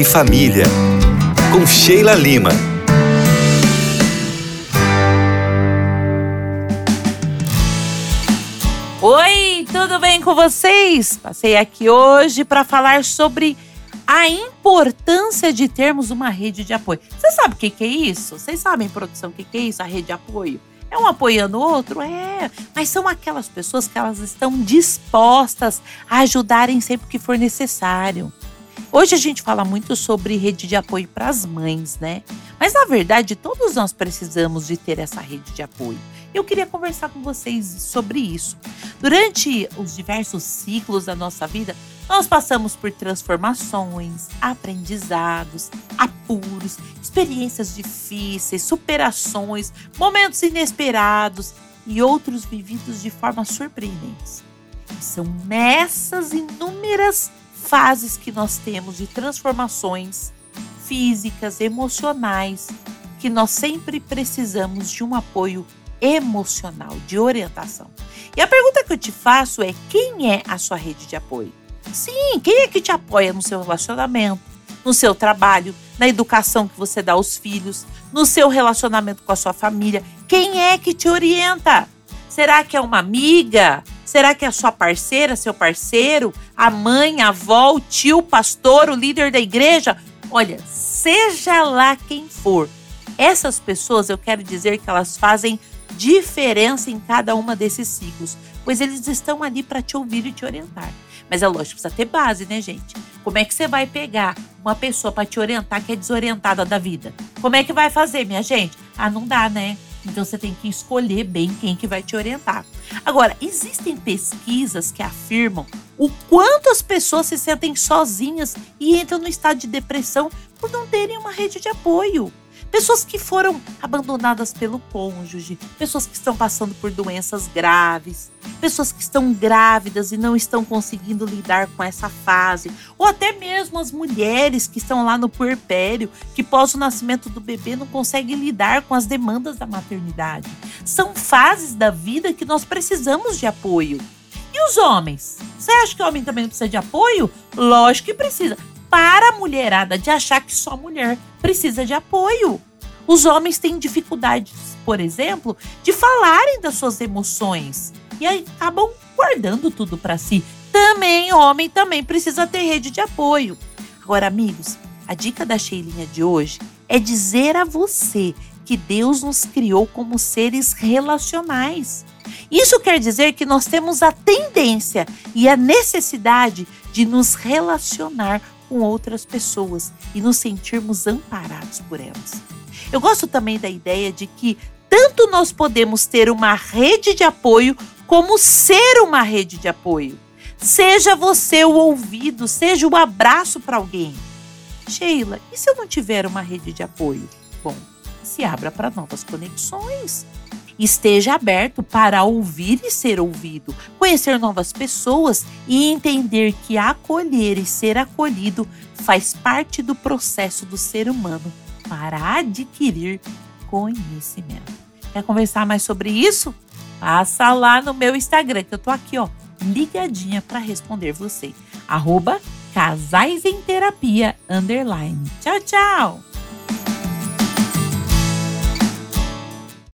E Família, com Sheila Lima. Oi, tudo bem com vocês? Passei aqui hoje para falar sobre a importância de termos uma rede de apoio. Você sabe o que, que é isso? Vocês sabem, produção, o que, que é isso, a rede de apoio? É um apoiando o outro? É. Mas são aquelas pessoas que elas estão dispostas a ajudarem sempre que for necessário. Hoje a gente fala muito sobre rede de apoio para as mães, né? Mas na verdade, todos nós precisamos de ter essa rede de apoio. Eu queria conversar com vocês sobre isso. Durante os diversos ciclos da nossa vida, nós passamos por transformações, aprendizados, apuros, experiências difíceis, superações, momentos inesperados e outros vividos de forma surpreendente. São nessas inúmeras fases que nós temos de transformações físicas, emocionais, que nós sempre precisamos de um apoio emocional, de orientação. E a pergunta que eu te faço é: quem é a sua rede de apoio? Sim, quem é que te apoia no seu relacionamento, no seu trabalho, na educação que você dá aos filhos, no seu relacionamento com a sua família? Quem é que te orienta? Será que é uma amiga? Será que é a sua parceira, seu parceiro, a mãe, a avó, o tio, o pastor, o líder da igreja? Olha, seja lá quem for, essas pessoas eu quero dizer que elas fazem diferença em cada uma desses ciclos, pois eles estão ali para te ouvir e te orientar. Mas é lógico, precisa ter base, né, gente? Como é que você vai pegar uma pessoa para te orientar que é desorientada da vida? Como é que vai fazer, minha gente? Ah, não dá, né? Então você tem que escolher bem quem que vai te orientar. Agora, existem pesquisas que afirmam o quanto as pessoas se sentem sozinhas e entram no estado de depressão por não terem uma rede de apoio pessoas que foram abandonadas pelo cônjuge, pessoas que estão passando por doenças graves, pessoas que estão grávidas e não estão conseguindo lidar com essa fase, ou até mesmo as mulheres que estão lá no puerpério, que pós o nascimento do bebê não conseguem lidar com as demandas da maternidade. São fases da vida que nós precisamos de apoio. E os homens? Você acha que o homem também precisa de apoio? Lógico que precisa para a mulherada de achar que só mulher precisa de apoio. Os homens têm dificuldades, por exemplo, de falarem das suas emoções e acabam guardando tudo para si. Também homem também precisa ter rede de apoio. Agora, amigos, a dica da Sheilinha de hoje é dizer a você que Deus nos criou como seres relacionais. Isso quer dizer que nós temos a tendência e a necessidade de nos relacionar com outras pessoas e nos sentirmos amparados por elas. Eu gosto também da ideia de que tanto nós podemos ter uma rede de apoio como ser uma rede de apoio. Seja você o ouvido, seja o abraço para alguém. Sheila, e se eu não tiver uma rede de apoio? Bom, se abra para novas conexões. Esteja aberto para ouvir e ser ouvido, conhecer novas pessoas e entender que acolher e ser acolhido faz parte do processo do ser humano para adquirir conhecimento. Quer conversar mais sobre isso? Passa lá no meu Instagram, que eu tô aqui, ó, ligadinha para responder você. Arroba Casais em Terapia, underline. Tchau, tchau!